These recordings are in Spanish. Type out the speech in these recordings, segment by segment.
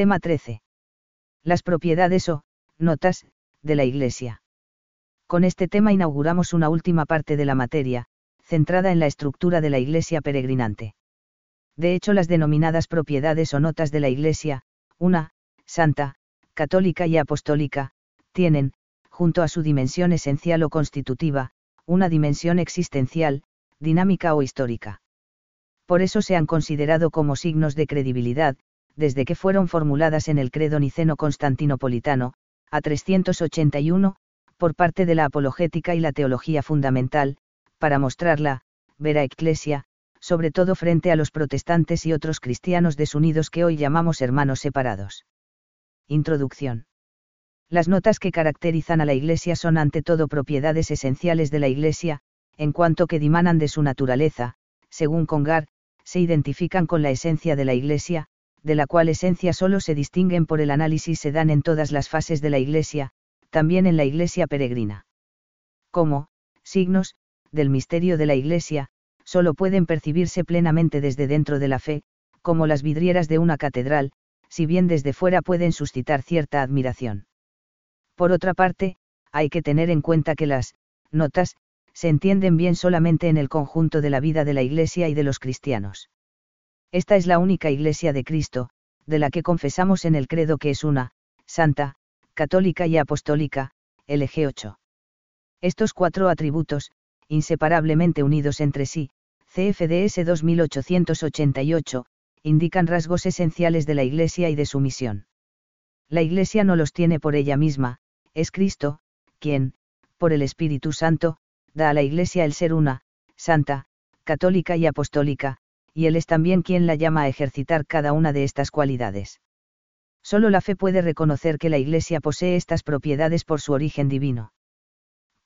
Tema 13. Las propiedades o, notas, de la Iglesia. Con este tema inauguramos una última parte de la materia, centrada en la estructura de la Iglesia peregrinante. De hecho, las denominadas propiedades o notas de la Iglesia, una, santa, católica y apostólica, tienen, junto a su dimensión esencial o constitutiva, una dimensión existencial, dinámica o histórica. Por eso se han considerado como signos de credibilidad, desde que fueron formuladas en el credo niceno constantinopolitano, a 381, por parte de la apologética y la teología fundamental, para mostrarla, vera ecclesia, sobre todo frente a los protestantes y otros cristianos desunidos que hoy llamamos hermanos separados. Introducción. Las notas que caracterizan a la Iglesia son ante todo propiedades esenciales de la Iglesia, en cuanto que dimanan de su naturaleza, según Congar, se identifican con la esencia de la Iglesia, de la cual esencia solo se distinguen por el análisis se dan en todas las fases de la Iglesia, también en la Iglesia peregrina. Como, signos, del misterio de la Iglesia, solo pueden percibirse plenamente desde dentro de la fe, como las vidrieras de una catedral, si bien desde fuera pueden suscitar cierta admiración. Por otra parte, hay que tener en cuenta que las notas se entienden bien solamente en el conjunto de la vida de la Iglesia y de los cristianos. Esta es la única Iglesia de Cristo, de la que confesamos en el credo que es una, santa, católica y apostólica, LG 8. Estos cuatro atributos, inseparablemente unidos entre sí, CFDS 2888, indican rasgos esenciales de la Iglesia y de su misión. La Iglesia no los tiene por ella misma, es Cristo, quien, por el Espíritu Santo, da a la Iglesia el ser una, santa, católica y apostólica, y Él es también quien la llama a ejercitar cada una de estas cualidades. Solo la fe puede reconocer que la Iglesia posee estas propiedades por su origen divino.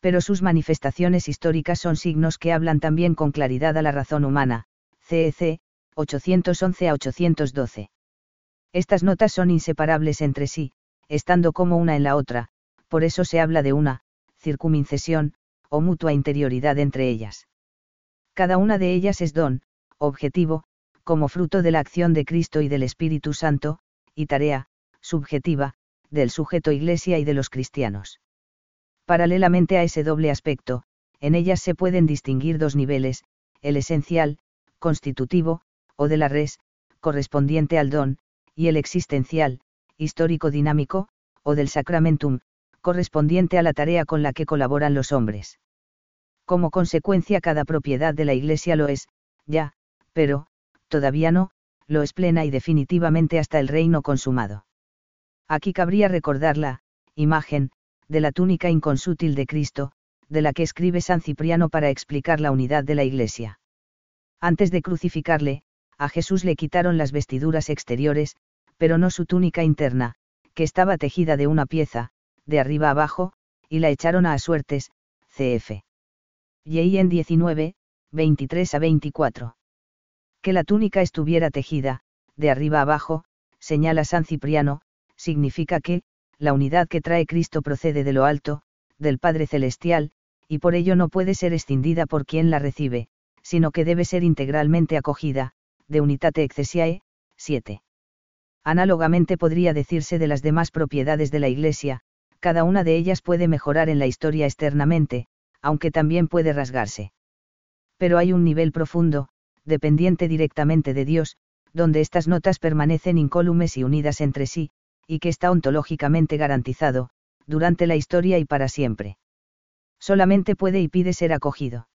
Pero sus manifestaciones históricas son signos que hablan también con claridad a la razón humana, CEC, 811 a 812. Estas notas son inseparables entre sí, estando como una en la otra, por eso se habla de una, circumincesión, o mutua interioridad entre ellas. Cada una de ellas es don, objetivo, como fruto de la acción de Cristo y del Espíritu Santo, y tarea, subjetiva, del sujeto Iglesia y de los cristianos. Paralelamente a ese doble aspecto, en ellas se pueden distinguir dos niveles, el esencial, constitutivo, o de la res, correspondiente al don, y el existencial, histórico dinámico, o del sacramentum, correspondiente a la tarea con la que colaboran los hombres. Como consecuencia cada propiedad de la Iglesia lo es, ya, pero, todavía no, lo es plena y definitivamente hasta el reino consumado. Aquí cabría recordar la, imagen, de la túnica inconsútil de Cristo, de la que escribe San Cipriano para explicar la unidad de la Iglesia. Antes de crucificarle, a Jesús le quitaron las vestiduras exteriores, pero no su túnica interna, que estaba tejida de una pieza, de arriba abajo, y la echaron a suertes, cf. Y en 19, 23 a 24. Que la túnica estuviera tejida, de arriba abajo, señala San Cipriano, significa que, la unidad que trae Cristo procede de lo alto, del Padre Celestial, y por ello no puede ser escindida por quien la recibe, sino que debe ser integralmente acogida, de unitate ecclesiae, 7. Análogamente podría decirse de las demás propiedades de la Iglesia, cada una de ellas puede mejorar en la historia externamente, aunque también puede rasgarse. Pero hay un nivel profundo, dependiente directamente de Dios, donde estas notas permanecen incólumes y unidas entre sí, y que está ontológicamente garantizado, durante la historia y para siempre. Solamente puede y pide ser acogido.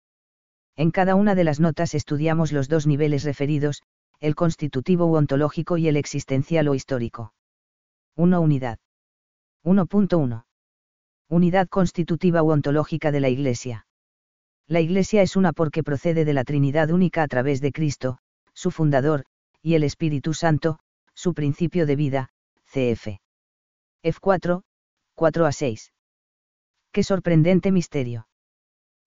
En cada una de las notas estudiamos los dos niveles referidos, el constitutivo u ontológico y el existencial o histórico. 1. Unidad. 1.1. Unidad constitutiva u ontológica de la Iglesia. La Iglesia es una porque procede de la Trinidad única a través de Cristo, su fundador, y el Espíritu Santo, su principio de vida, cf. F4, 4 a 6. Qué sorprendente misterio.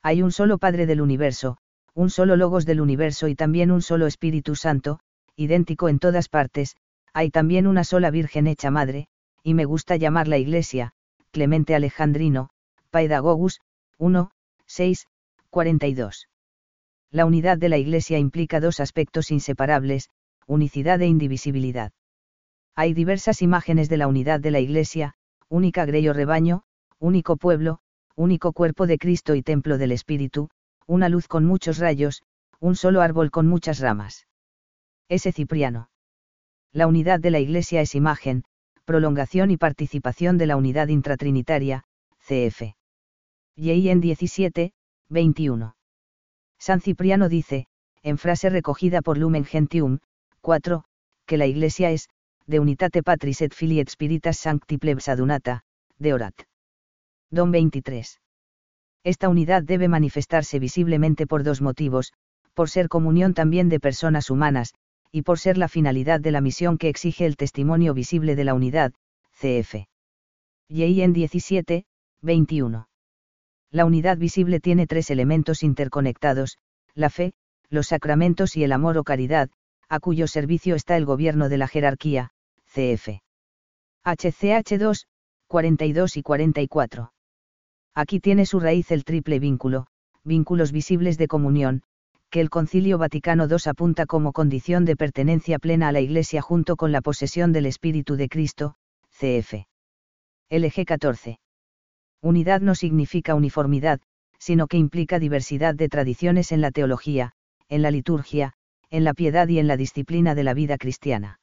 Hay un solo Padre del universo, un solo Logos del universo y también un solo Espíritu Santo, idéntico en todas partes, hay también una sola Virgen hecha Madre, y me gusta llamarla Iglesia, Clemente Alejandrino, Paedagogus, 1, 6, 42. La unidad de la Iglesia implica dos aspectos inseparables, unicidad e indivisibilidad. Hay diversas imágenes de la unidad de la Iglesia, única grey rebaño, único pueblo, único cuerpo de Cristo y templo del Espíritu, una luz con muchos rayos, un solo árbol con muchas ramas. Ese Cipriano. La unidad de la Iglesia es imagen, prolongación y participación de la unidad intratrinitaria, cf. Y en 17, 21. San Cipriano dice, en frase recogida por Lumen Gentium, 4, que la Iglesia es, de unitate patris et filii et spiritas sancti plebs adunata, de orat. Don 23. Esta unidad debe manifestarse visiblemente por dos motivos, por ser comunión también de personas humanas, y por ser la finalidad de la misión que exige el testimonio visible de la unidad, cf. Y en 17, 21. La unidad visible tiene tres elementos interconectados, la fe, los sacramentos y el amor o caridad, a cuyo servicio está el gobierno de la jerarquía, cf. HCH 2, 42 y 44. Aquí tiene su raíz el triple vínculo, vínculos visibles de comunión, que el Concilio Vaticano II apunta como condición de pertenencia plena a la Iglesia junto con la posesión del Espíritu de Cristo, cf. LG 14. Unidad no significa uniformidad, sino que implica diversidad de tradiciones en la teología, en la liturgia, en la piedad y en la disciplina de la vida cristiana.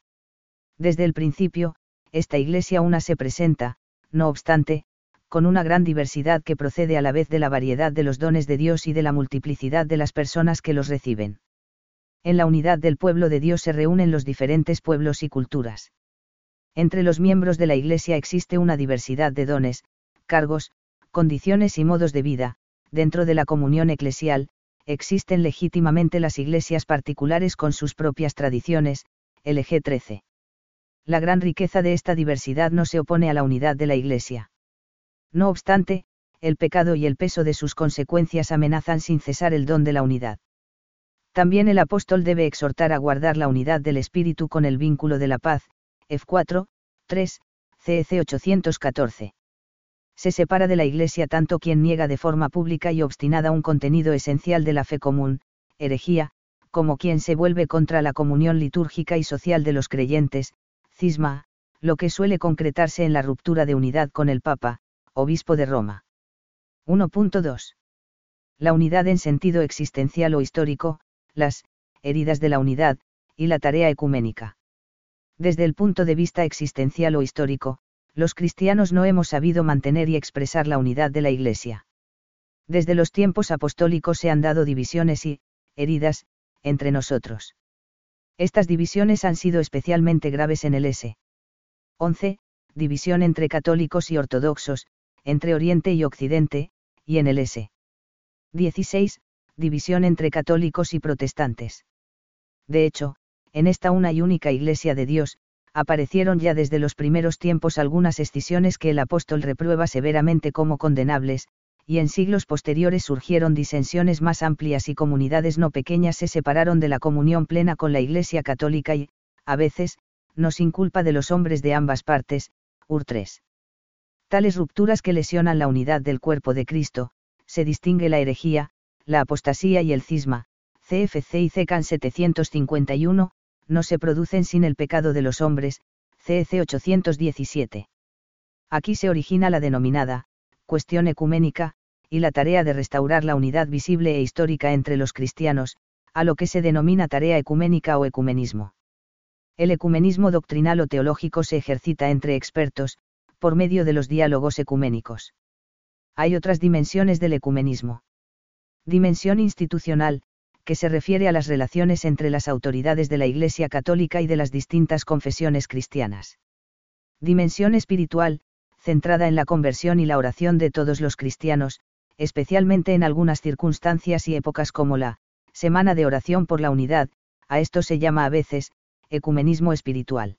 Desde el principio, esta iglesia una se presenta, no obstante, con una gran diversidad que procede a la vez de la variedad de los dones de Dios y de la multiplicidad de las personas que los reciben. En la unidad del pueblo de Dios se reúnen los diferentes pueblos y culturas. Entre los miembros de la Iglesia existe una diversidad de dones, cargos, condiciones y modos de vida, dentro de la comunión eclesial, existen legítimamente las iglesias particulares con sus propias tradiciones, LG 13. La gran riqueza de esta diversidad no se opone a la unidad de la iglesia. No obstante, el pecado y el peso de sus consecuencias amenazan sin cesar el don de la unidad. También el apóstol debe exhortar a guardar la unidad del espíritu con el vínculo de la paz, F4, 3, CEC 814 se separa de la Iglesia tanto quien niega de forma pública y obstinada un contenido esencial de la fe común, herejía, como quien se vuelve contra la comunión litúrgica y social de los creyentes, cisma, lo que suele concretarse en la ruptura de unidad con el Papa, obispo de Roma. 1.2. La unidad en sentido existencial o histórico, las heridas de la unidad, y la tarea ecuménica. Desde el punto de vista existencial o histórico, los cristianos no hemos sabido mantener y expresar la unidad de la Iglesia. Desde los tiempos apostólicos se han dado divisiones y, heridas, entre nosotros. Estas divisiones han sido especialmente graves en el S. 11. División entre católicos y ortodoxos, entre Oriente y Occidente, y en el S. 16. División entre católicos y protestantes. De hecho, en esta una y única Iglesia de Dios, aparecieron ya desde los primeros tiempos algunas escisiones que el apóstol reprueba severamente como condenables, y en siglos posteriores surgieron disensiones más amplias y comunidades no pequeñas se separaron de la comunión plena con la Iglesia católica y, a veces, no sin culpa de los hombres de ambas partes, UR 3. Tales rupturas que lesionan la unidad del cuerpo de Cristo, se distingue la herejía, la apostasía y el cisma, CFC y CECAN 751, no se producen sin el pecado de los hombres, CEC 817. Aquí se origina la denominada, cuestión ecuménica, y la tarea de restaurar la unidad visible e histórica entre los cristianos, a lo que se denomina tarea ecuménica o ecumenismo. El ecumenismo doctrinal o teológico se ejercita entre expertos, por medio de los diálogos ecuménicos. Hay otras dimensiones del ecumenismo. Dimensión institucional, que se refiere a las relaciones entre las autoridades de la Iglesia Católica y de las distintas confesiones cristianas. Dimensión espiritual, centrada en la conversión y la oración de todos los cristianos, especialmente en algunas circunstancias y épocas como la Semana de Oración por la Unidad, a esto se llama a veces, ecumenismo espiritual.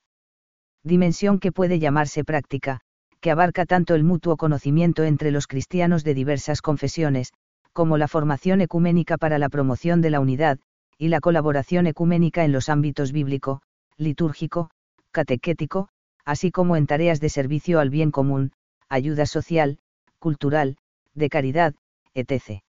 Dimensión que puede llamarse práctica, que abarca tanto el mutuo conocimiento entre los cristianos de diversas confesiones, como la formación ecuménica para la promoción de la unidad, y la colaboración ecuménica en los ámbitos bíblico, litúrgico, catequético, así como en tareas de servicio al bien común, ayuda social, cultural, de caridad, etc.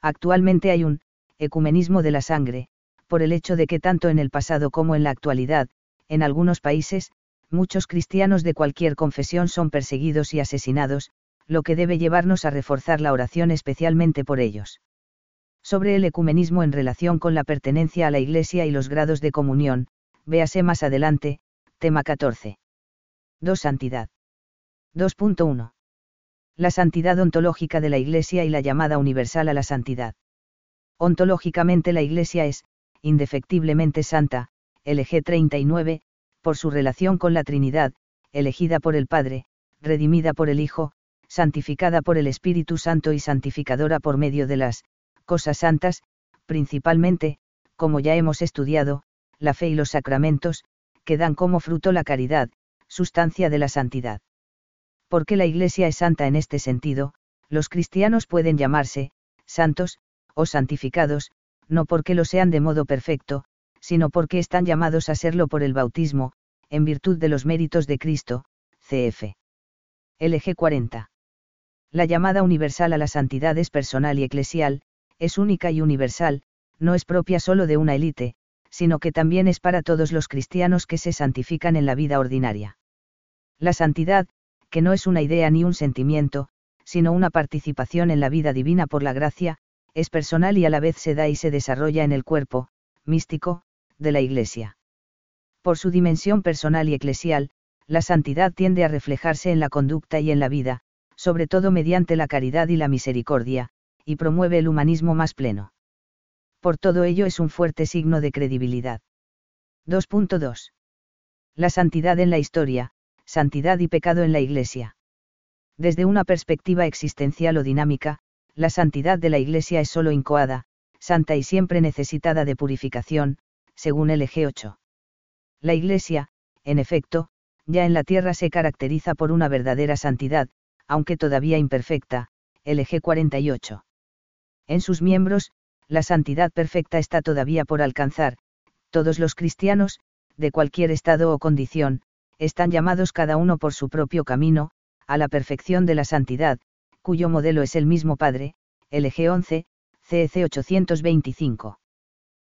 Actualmente hay un ecumenismo de la sangre, por el hecho de que tanto en el pasado como en la actualidad, en algunos países, muchos cristianos de cualquier confesión son perseguidos y asesinados, lo que debe llevarnos a reforzar la oración especialmente por ellos. Sobre el ecumenismo en relación con la pertenencia a la Iglesia y los grados de comunión, véase más adelante, tema 14. 2. Santidad. 2.1. La santidad ontológica de la Iglesia y la llamada universal a la santidad. Ontológicamente la Iglesia es, indefectiblemente santa, LG 39, por su relación con la Trinidad, elegida por el Padre, redimida por el Hijo, santificada por el Espíritu Santo y santificadora por medio de las cosas santas, principalmente, como ya hemos estudiado, la fe y los sacramentos, que dan como fruto la caridad, sustancia de la santidad. Porque la Iglesia es santa en este sentido, los cristianos pueden llamarse, santos, o santificados, no porque lo sean de modo perfecto, sino porque están llamados a serlo por el bautismo, en virtud de los méritos de Cristo, cf. LG 40. La llamada universal a la santidad es personal y eclesial, es única y universal, no es propia solo de una élite, sino que también es para todos los cristianos que se santifican en la vida ordinaria. La santidad, que no es una idea ni un sentimiento, sino una participación en la vida divina por la gracia, es personal y a la vez se da y se desarrolla en el cuerpo, místico, de la Iglesia. Por su dimensión personal y eclesial, la santidad tiende a reflejarse en la conducta y en la vida, sobre todo mediante la caridad y la misericordia, y promueve el humanismo más pleno. Por todo ello es un fuerte signo de credibilidad. 2.2. La santidad en la historia, santidad y pecado en la Iglesia. Desde una perspectiva existencial o dinámica, la santidad de la Iglesia es solo incoada, santa y siempre necesitada de purificación, según el eje 8. La Iglesia, en efecto, ya en la tierra se caracteriza por una verdadera santidad, aunque todavía imperfecta, el eje 48. En sus miembros, la santidad perfecta está todavía por alcanzar, todos los cristianos, de cualquier estado o condición, están llamados cada uno por su propio camino, a la perfección de la santidad, cuyo modelo es el mismo Padre, eje 11, CEC 825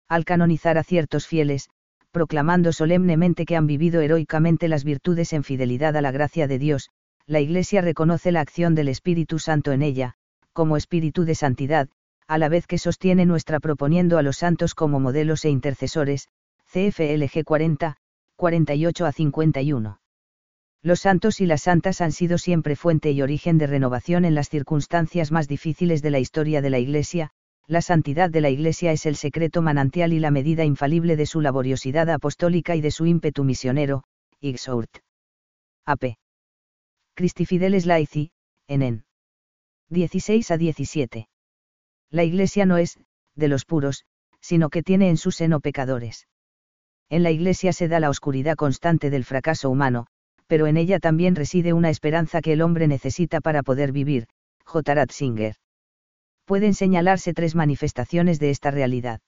al canonizar a ciertos fieles, proclamando solemnemente que han vivido heroicamente las virtudes en fidelidad a la gracia de Dios, la Iglesia reconoce la acción del Espíritu Santo en ella, como espíritu de santidad, a la vez que sostiene nuestra proponiendo a los santos como modelos e intercesores, CFLG 40, 48 a 51. Los santos y las santas han sido siempre fuente y origen de renovación en las circunstancias más difíciles de la historia de la Iglesia, la santidad de la Iglesia es el secreto manantial y la medida infalible de su laboriosidad apostólica y de su ímpetu misionero, Ixourt. AP. Christi Fideles Laici, en 16 a 17. La Iglesia no es, de los puros, sino que tiene en su seno pecadores. En la Iglesia se da la oscuridad constante del fracaso humano, pero en ella también reside una esperanza que el hombre necesita para poder vivir, J. Ratzinger pueden señalarse tres manifestaciones de esta realidad.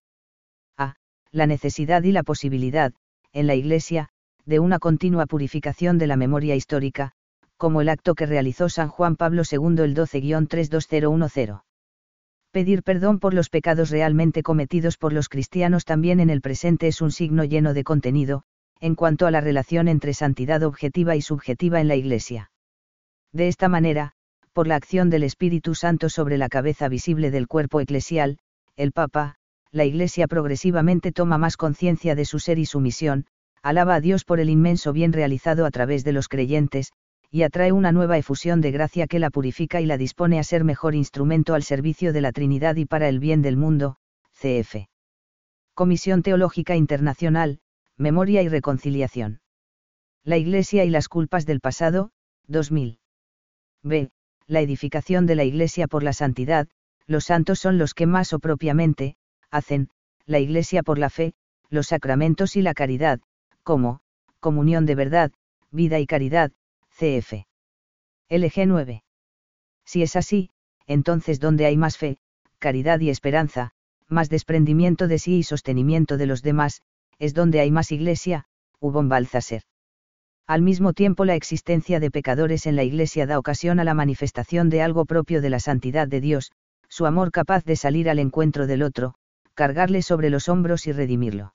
A. La necesidad y la posibilidad, en la Iglesia, de una continua purificación de la memoria histórica, como el acto que realizó San Juan Pablo II el 12-32010. Pedir perdón por los pecados realmente cometidos por los cristianos también en el presente es un signo lleno de contenido, en cuanto a la relación entre santidad objetiva y subjetiva en la Iglesia. De esta manera, por la acción del Espíritu Santo sobre la cabeza visible del cuerpo eclesial, el Papa, la Iglesia progresivamente toma más conciencia de su ser y su misión, alaba a Dios por el inmenso bien realizado a través de los creyentes, y atrae una nueva efusión de gracia que la purifica y la dispone a ser mejor instrumento al servicio de la Trinidad y para el bien del mundo, CF. Comisión Teológica Internacional, Memoria y Reconciliación. La Iglesia y las culpas del pasado, 2000. B la edificación de la Iglesia por la santidad, los santos son los que más o propiamente, hacen, la Iglesia por la fe, los sacramentos y la caridad, como, comunión de verdad, vida y caridad, cf. LG 9. Si es así, entonces donde hay más fe, caridad y esperanza, más desprendimiento de sí y sostenimiento de los demás, es donde hay más iglesia, hubo Balzaser. Al mismo tiempo la existencia de pecadores en la Iglesia da ocasión a la manifestación de algo propio de la santidad de Dios, su amor capaz de salir al encuentro del otro, cargarle sobre los hombros y redimirlo.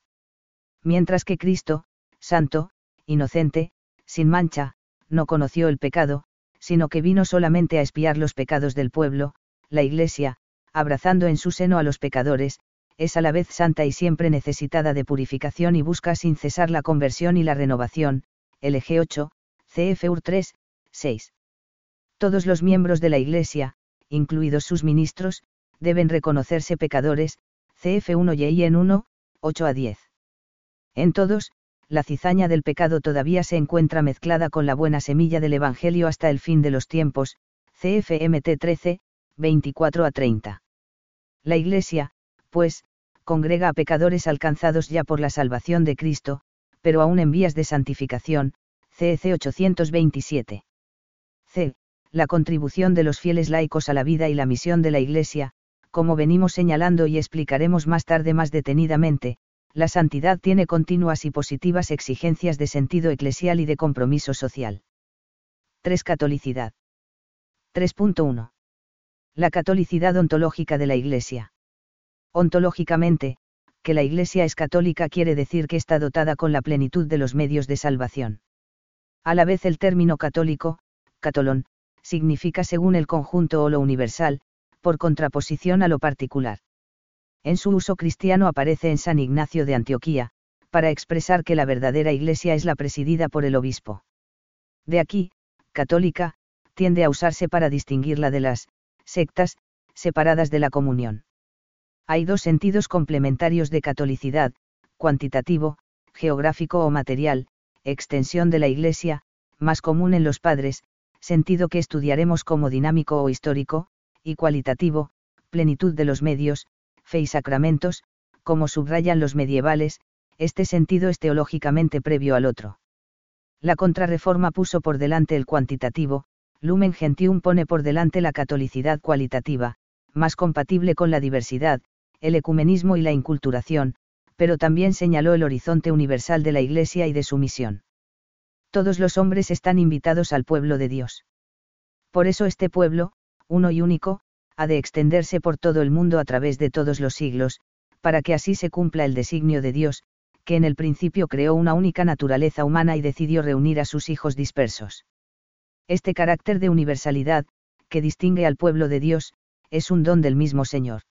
Mientras que Cristo, santo, inocente, sin mancha, no conoció el pecado, sino que vino solamente a espiar los pecados del pueblo, la Iglesia, abrazando en su seno a los pecadores, es a la vez santa y siempre necesitada de purificación y busca sin cesar la conversión y la renovación, LG 8, CFUR 3, 6. Todos los miembros de la Iglesia, incluidos sus ministros, deben reconocerse pecadores, CF1 y en 1, 8 a 10. En todos, la cizaña del pecado todavía se encuentra mezclada con la buena semilla del Evangelio hasta el fin de los tiempos, CFMT 13, 24 a 30. La Iglesia, pues, congrega a pecadores alcanzados ya por la salvación de Cristo, pero aún en vías de santificación, CEC 827. C. La contribución de los fieles laicos a la vida y la misión de la Iglesia, como venimos señalando y explicaremos más tarde más detenidamente, la santidad tiene continuas y positivas exigencias de sentido eclesial y de compromiso social. 3. Catolicidad. 3.1. La catolicidad ontológica de la Iglesia. Ontológicamente, que la Iglesia es católica quiere decir que está dotada con la plenitud de los medios de salvación. A la vez el término católico, catolón, significa según el conjunto o lo universal, por contraposición a lo particular en su uso cristiano aparece en San Ignacio de Antioquía, para expresar que la verdadera Iglesia es la presidida por el obispo. De aquí, católica, tiende a usarse para distinguirla de las sectas, separadas de la comunión. Hay dos sentidos complementarios de catolicidad, cuantitativo, geográfico o material, extensión de la Iglesia, más común en los padres, sentido que estudiaremos como dinámico o histórico, y cualitativo, plenitud de los medios, fe y sacramentos, como subrayan los medievales, este sentido es teológicamente previo al otro. La contrarreforma puso por delante el cuantitativo, Lumen Gentium pone por delante la catolicidad cualitativa, más compatible con la diversidad, el ecumenismo y la inculturación, pero también señaló el horizonte universal de la Iglesia y de su misión. Todos los hombres están invitados al pueblo de Dios. Por eso este pueblo, uno y único, ha de extenderse por todo el mundo a través de todos los siglos, para que así se cumpla el designio de Dios, que en el principio creó una única naturaleza humana y decidió reunir a sus hijos dispersos. Este carácter de universalidad, que distingue al pueblo de Dios, es un don del mismo Señor.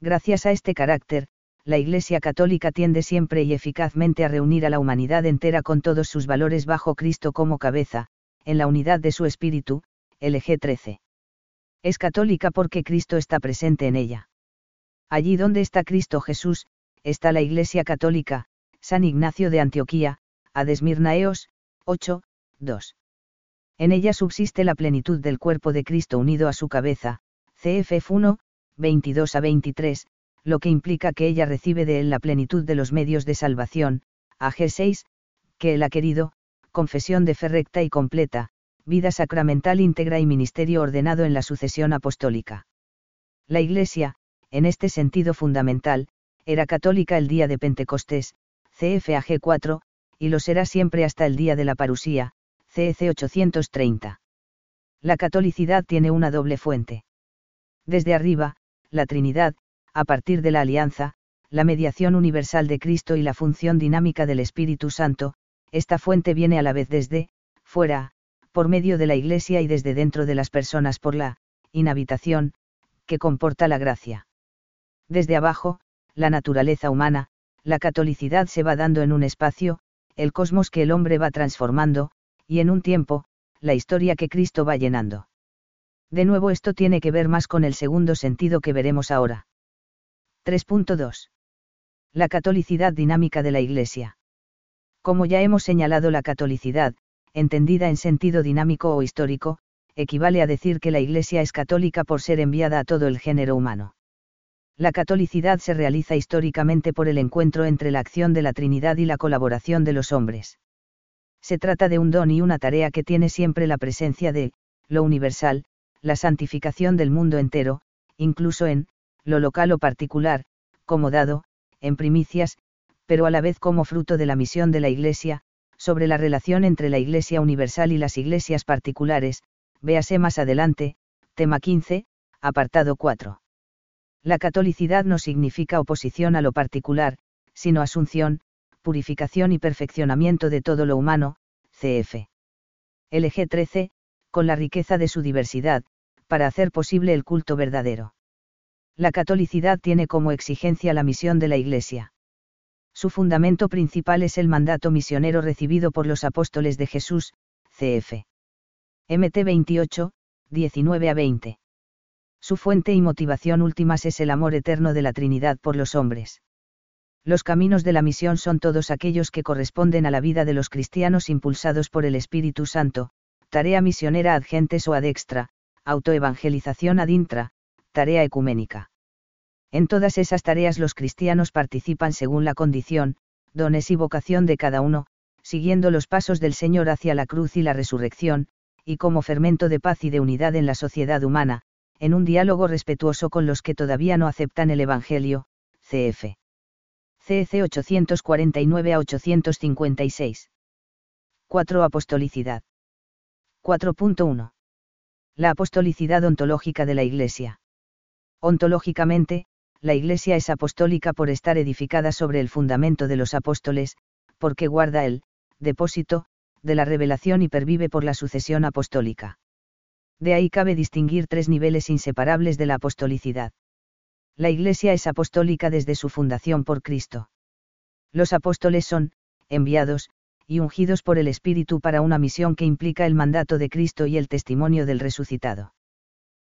Gracias a este carácter, la Iglesia Católica tiende siempre y eficazmente a reunir a la humanidad entera con todos sus valores bajo Cristo como cabeza, en la unidad de su espíritu, LG 13 es católica porque Cristo está presente en ella. Allí donde está Cristo Jesús, está la Iglesia Católica, San Ignacio de Antioquía, Adesmirnaeos, 8, 2. En ella subsiste la plenitud del cuerpo de Cristo unido a su cabeza, CFF 1, 22 a 23, lo que implica que ella recibe de él la plenitud de los medios de salvación, AG 6, que él ha querido, confesión de fe recta y completa, vida sacramental íntegra y ministerio ordenado en la sucesión apostólica. La Iglesia, en este sentido fundamental, era católica el día de Pentecostés, CFAG 4, y lo será siempre hasta el día de la parusía, CEC 830. La catolicidad tiene una doble fuente. Desde arriba, la Trinidad, a partir de la alianza, la mediación universal de Cristo y la función dinámica del Espíritu Santo, esta fuente viene a la vez desde, fuera, por medio de la Iglesia y desde dentro de las personas por la inhabitación, que comporta la gracia. Desde abajo, la naturaleza humana, la catolicidad se va dando en un espacio, el cosmos que el hombre va transformando, y en un tiempo, la historia que Cristo va llenando. De nuevo esto tiene que ver más con el segundo sentido que veremos ahora. 3.2. La catolicidad dinámica de la Iglesia. Como ya hemos señalado la catolicidad, entendida en sentido dinámico o histórico, equivale a decir que la Iglesia es católica por ser enviada a todo el género humano. La catolicidad se realiza históricamente por el encuentro entre la acción de la Trinidad y la colaboración de los hombres. Se trata de un don y una tarea que tiene siempre la presencia de, lo universal, la santificación del mundo entero, incluso en, lo local o particular, como dado, en primicias, pero a la vez como fruto de la misión de la Iglesia, sobre la relación entre la Iglesia Universal y las iglesias particulares, véase más adelante, tema 15, apartado 4. La catolicidad no significa oposición a lo particular, sino asunción, purificación y perfeccionamiento de todo lo humano, cf. LG 13, con la riqueza de su diversidad, para hacer posible el culto verdadero. La catolicidad tiene como exigencia la misión de la Iglesia. Su fundamento principal es el mandato misionero recibido por los apóstoles de Jesús, cf. MT 28, 19 a 20. Su fuente y motivación últimas es el amor eterno de la Trinidad por los hombres. Los caminos de la misión son todos aquellos que corresponden a la vida de los cristianos impulsados por el Espíritu Santo, tarea misionera ad gentes o ad extra, autoevangelización ad intra, tarea ecuménica. En todas esas tareas los cristianos participan según la condición, dones y vocación de cada uno, siguiendo los pasos del Señor hacia la cruz y la resurrección, y como fermento de paz y de unidad en la sociedad humana, en un diálogo respetuoso con los que todavía no aceptan el Evangelio, cf. CEC 849 a 856. 4. Apostolicidad. 4.1. La apostolicidad ontológica de la Iglesia. Ontológicamente, la Iglesia es apostólica por estar edificada sobre el fundamento de los apóstoles, porque guarda el depósito de la revelación y pervive por la sucesión apostólica. De ahí cabe distinguir tres niveles inseparables de la apostolicidad. La Iglesia es apostólica desde su fundación por Cristo. Los apóstoles son, enviados, y ungidos por el Espíritu para una misión que implica el mandato de Cristo y el testimonio del resucitado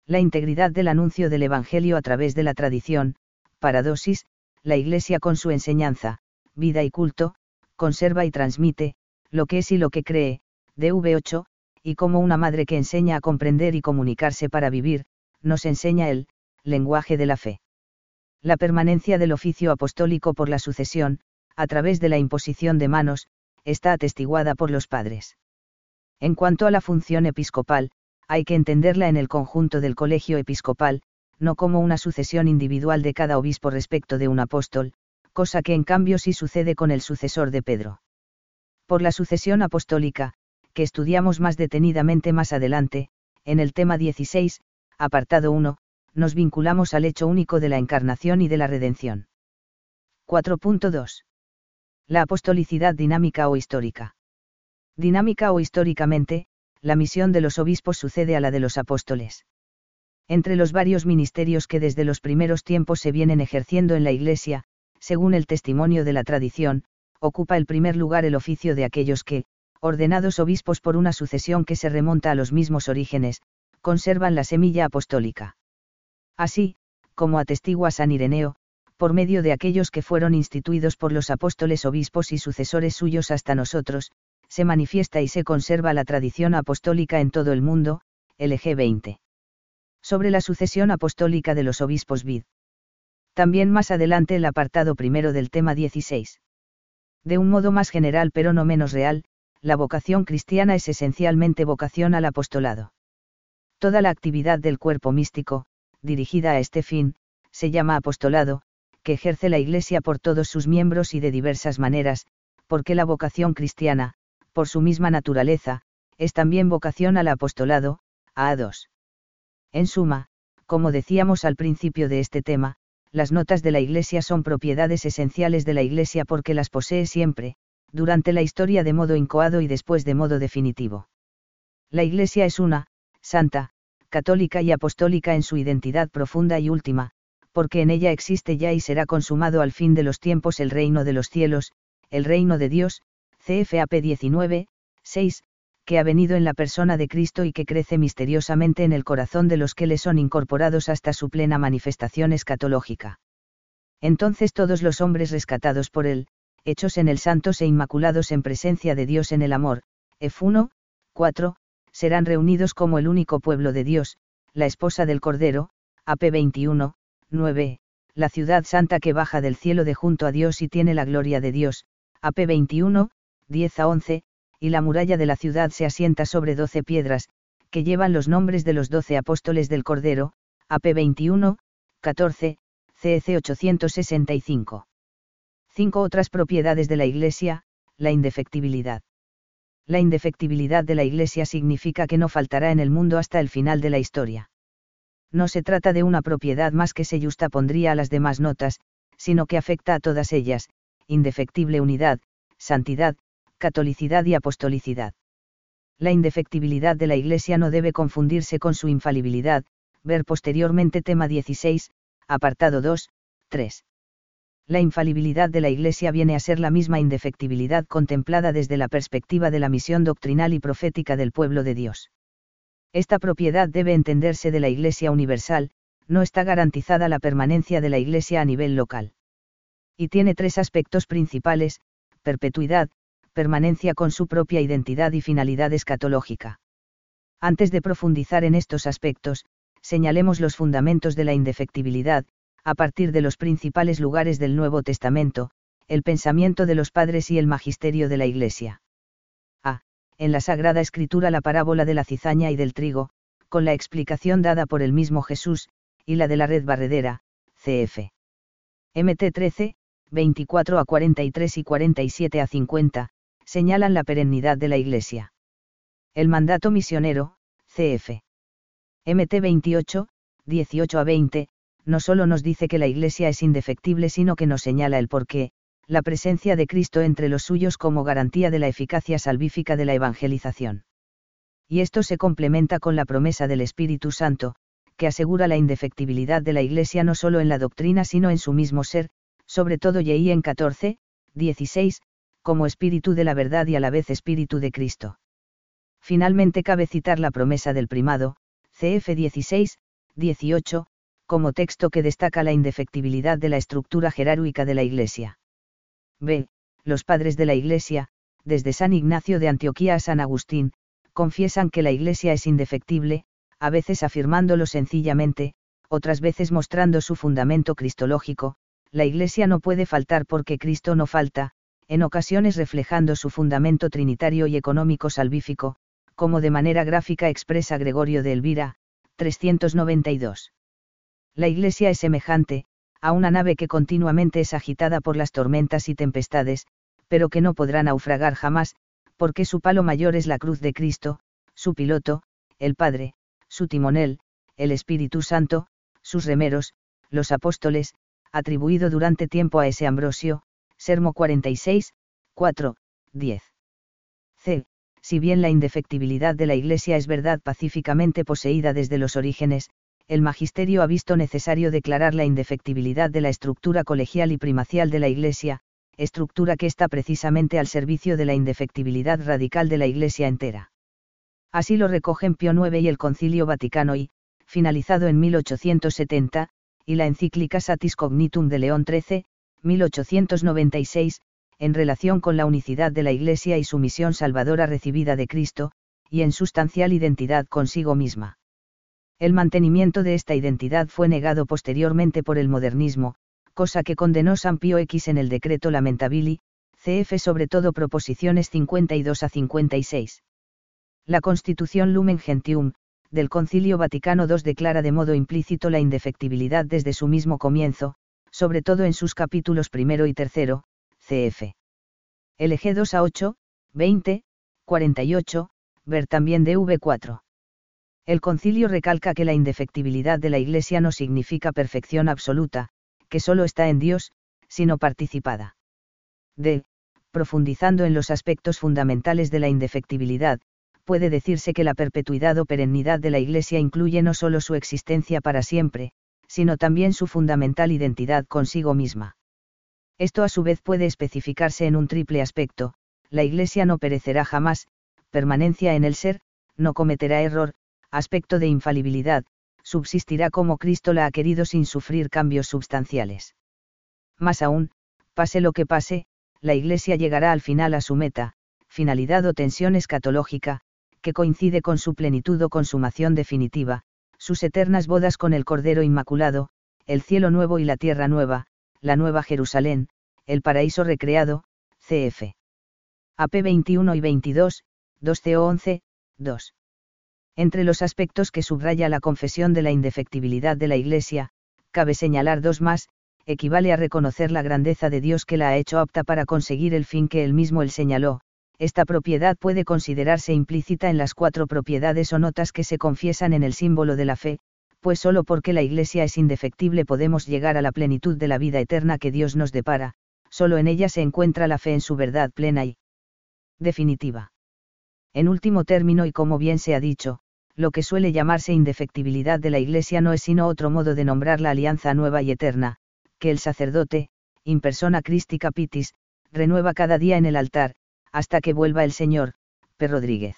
la integridad del anuncio del Evangelio a través de la tradición, paradosis, la Iglesia con su enseñanza, vida y culto, conserva y transmite, lo que es y lo que cree, DV8, y como una madre que enseña a comprender y comunicarse para vivir, nos enseña el lenguaje de la fe. La permanencia del oficio apostólico por la sucesión, a través de la imposición de manos, está atestiguada por los padres. En cuanto a la función episcopal, hay que entenderla en el conjunto del colegio episcopal, no como una sucesión individual de cada obispo respecto de un apóstol, cosa que en cambio sí sucede con el sucesor de Pedro. Por la sucesión apostólica, que estudiamos más detenidamente más adelante, en el tema 16, apartado 1, nos vinculamos al hecho único de la encarnación y de la redención. 4.2. La apostolicidad dinámica o histórica. Dinámica o históricamente, la misión de los obispos sucede a la de los apóstoles. Entre los varios ministerios que desde los primeros tiempos se vienen ejerciendo en la Iglesia, según el testimonio de la tradición, ocupa el primer lugar el oficio de aquellos que, ordenados obispos por una sucesión que se remonta a los mismos orígenes, conservan la semilla apostólica. Así, como atestigua San Ireneo, por medio de aquellos que fueron instituidos por los apóstoles obispos y sucesores suyos hasta nosotros, se manifiesta y se conserva la tradición apostólica en todo el mundo, LG 20. Sobre la sucesión apostólica de los obispos vid. También más adelante el apartado primero del tema 16. De un modo más general pero no menos real, la vocación cristiana es esencialmente vocación al apostolado. Toda la actividad del cuerpo místico, dirigida a este fin, se llama apostolado, que ejerce la Iglesia por todos sus miembros y de diversas maneras, porque la vocación cristiana, por su misma naturaleza, es también vocación al apostolado, a 2. En suma, como decíamos al principio de este tema, las notas de la Iglesia son propiedades esenciales de la Iglesia porque las posee siempre, durante la historia de modo incoado y después de modo definitivo. La Iglesia es una, santa, católica y apostólica en su identidad profunda y última, porque en ella existe ya y será consumado al fin de los tiempos el reino de los cielos, el reino de Dios, CFAP 19, 6, que ha venido en la persona de Cristo y que crece misteriosamente en el corazón de los que le son incorporados hasta su plena manifestación escatológica. Entonces todos los hombres rescatados por él, hechos en el santos e inmaculados en presencia de Dios en el amor, F1, 4, serán reunidos como el único pueblo de Dios, la esposa del Cordero, AP 21, 9, la ciudad santa que baja del cielo de junto a Dios y tiene la gloria de Dios, AP 21, 10 a 11, y la muralla de la ciudad se asienta sobre doce piedras, que llevan los nombres de los doce apóstoles del Cordero, AP 21, 14, CEC 865. Cinco otras propiedades de la Iglesia, la indefectibilidad. La indefectibilidad de la Iglesia significa que no faltará en el mundo hasta el final de la historia. No se trata de una propiedad más que se pondría a las demás notas, sino que afecta a todas ellas, indefectible unidad, santidad, catolicidad y apostolicidad. La indefectibilidad de la Iglesia no debe confundirse con su infalibilidad, ver posteriormente tema 16, apartado 2, 3. La infalibilidad de la Iglesia viene a ser la misma indefectibilidad contemplada desde la perspectiva de la misión doctrinal y profética del pueblo de Dios. Esta propiedad debe entenderse de la Iglesia universal, no está garantizada la permanencia de la Iglesia a nivel local. Y tiene tres aspectos principales, perpetuidad, permanencia con su propia identidad y finalidad escatológica. Antes de profundizar en estos aspectos, señalemos los fundamentos de la indefectibilidad, a partir de los principales lugares del Nuevo Testamento, el pensamiento de los padres y el magisterio de la Iglesia. A. En la Sagrada Escritura la parábola de la cizaña y del trigo, con la explicación dada por el mismo Jesús, y la de la red barredera, cf. MT 13, 24 a 43 y 47 a 50, señalan la perennidad de la Iglesia. El mandato misionero, cf. MT 28, 18 a 20, no solo nos dice que la Iglesia es indefectible, sino que nos señala el porqué, la presencia de Cristo entre los suyos como garantía de la eficacia salvífica de la evangelización. Y esto se complementa con la promesa del Espíritu Santo, que asegura la indefectibilidad de la Iglesia no solo en la doctrina sino en su mismo ser, sobre todo y en 14, 16, como espíritu de la verdad y a la vez espíritu de Cristo. Finalmente cabe citar la promesa del primado, CF 16, 18, como texto que destaca la indefectibilidad de la estructura jerárquica de la Iglesia. B. Los padres de la Iglesia, desde San Ignacio de Antioquía a San Agustín, confiesan que la Iglesia es indefectible, a veces afirmándolo sencillamente, otras veces mostrando su fundamento cristológico, la Iglesia no puede faltar porque Cristo no falta, en ocasiones reflejando su fundamento trinitario y económico salvífico, como de manera gráfica expresa Gregorio de Elvira, 392. La Iglesia es semejante, a una nave que continuamente es agitada por las tormentas y tempestades, pero que no podrá naufragar jamás, porque su palo mayor es la cruz de Cristo, su piloto, el Padre, su timonel, el Espíritu Santo, sus remeros, los apóstoles, atribuido durante tiempo a ese Ambrosio, Sermo 46, 4, 10. C. Si bien la indefectibilidad de la Iglesia es verdad pacíficamente poseída desde los orígenes, el magisterio ha visto necesario declarar la indefectibilidad de la estructura colegial y primacial de la Iglesia, estructura que está precisamente al servicio de la indefectibilidad radical de la Iglesia entera. Así lo recogen Pío IX y el Concilio Vaticano I, finalizado en 1870, y la encíclica Satis Cognitum de León XIII, 1896, en relación con la unicidad de la Iglesia y su misión salvadora recibida de Cristo, y en sustancial identidad consigo misma. El mantenimiento de esta identidad fue negado posteriormente por el modernismo, cosa que condenó San Pío X en el decreto Lamentabili, CF sobre todo proposiciones 52 a 56. La Constitución Lumen Gentium, del Concilio Vaticano II declara de modo implícito la indefectibilidad desde su mismo comienzo, sobre todo en sus capítulos primero y tercero, cf. LG 2 a 8, 20, 48, ver también DV4. El concilio recalca que la indefectibilidad de la Iglesia no significa perfección absoluta, que solo está en Dios, sino participada. D. Profundizando en los aspectos fundamentales de la indefectibilidad, puede decirse que la perpetuidad o perennidad de la Iglesia incluye no solo su existencia para siempre, sino también su fundamental identidad consigo misma. Esto a su vez puede especificarse en un triple aspecto, la Iglesia no perecerá jamás, permanencia en el ser, no cometerá error, aspecto de infalibilidad, subsistirá como Cristo la ha querido sin sufrir cambios substanciales. Más aún, pase lo que pase, la Iglesia llegará al final a su meta, finalidad o tensión escatológica, que coincide con su plenitud o consumación definitiva, sus eternas bodas con el Cordero Inmaculado, el cielo nuevo y la tierra nueva, la nueva Jerusalén, el paraíso recreado, cf. AP 21 y 22, 2 CO 11, 2. Entre los aspectos que subraya la confesión de la indefectibilidad de la Iglesia, cabe señalar dos más, equivale a reconocer la grandeza de Dios que la ha hecho apta para conseguir el fin que él mismo él señaló, esta propiedad puede considerarse implícita en las cuatro propiedades o notas que se confiesan en el símbolo de la fe, pues solo porque la Iglesia es indefectible podemos llegar a la plenitud de la vida eterna que Dios nos depara, solo en ella se encuentra la fe en su verdad plena y definitiva. En último término y como bien se ha dicho, lo que suele llamarse indefectibilidad de la Iglesia no es sino otro modo de nombrar la alianza nueva y eterna, que el sacerdote, in persona Christi Capitis, renueva cada día en el altar, hasta que vuelva el Señor, P. Rodríguez.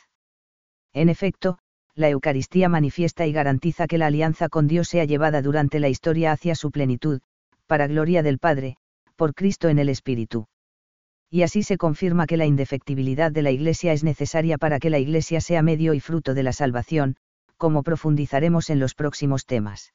En efecto, la Eucaristía manifiesta y garantiza que la alianza con Dios sea llevada durante la historia hacia su plenitud, para gloria del Padre, por Cristo en el Espíritu. Y así se confirma que la indefectibilidad de la Iglesia es necesaria para que la Iglesia sea medio y fruto de la salvación, como profundizaremos en los próximos temas.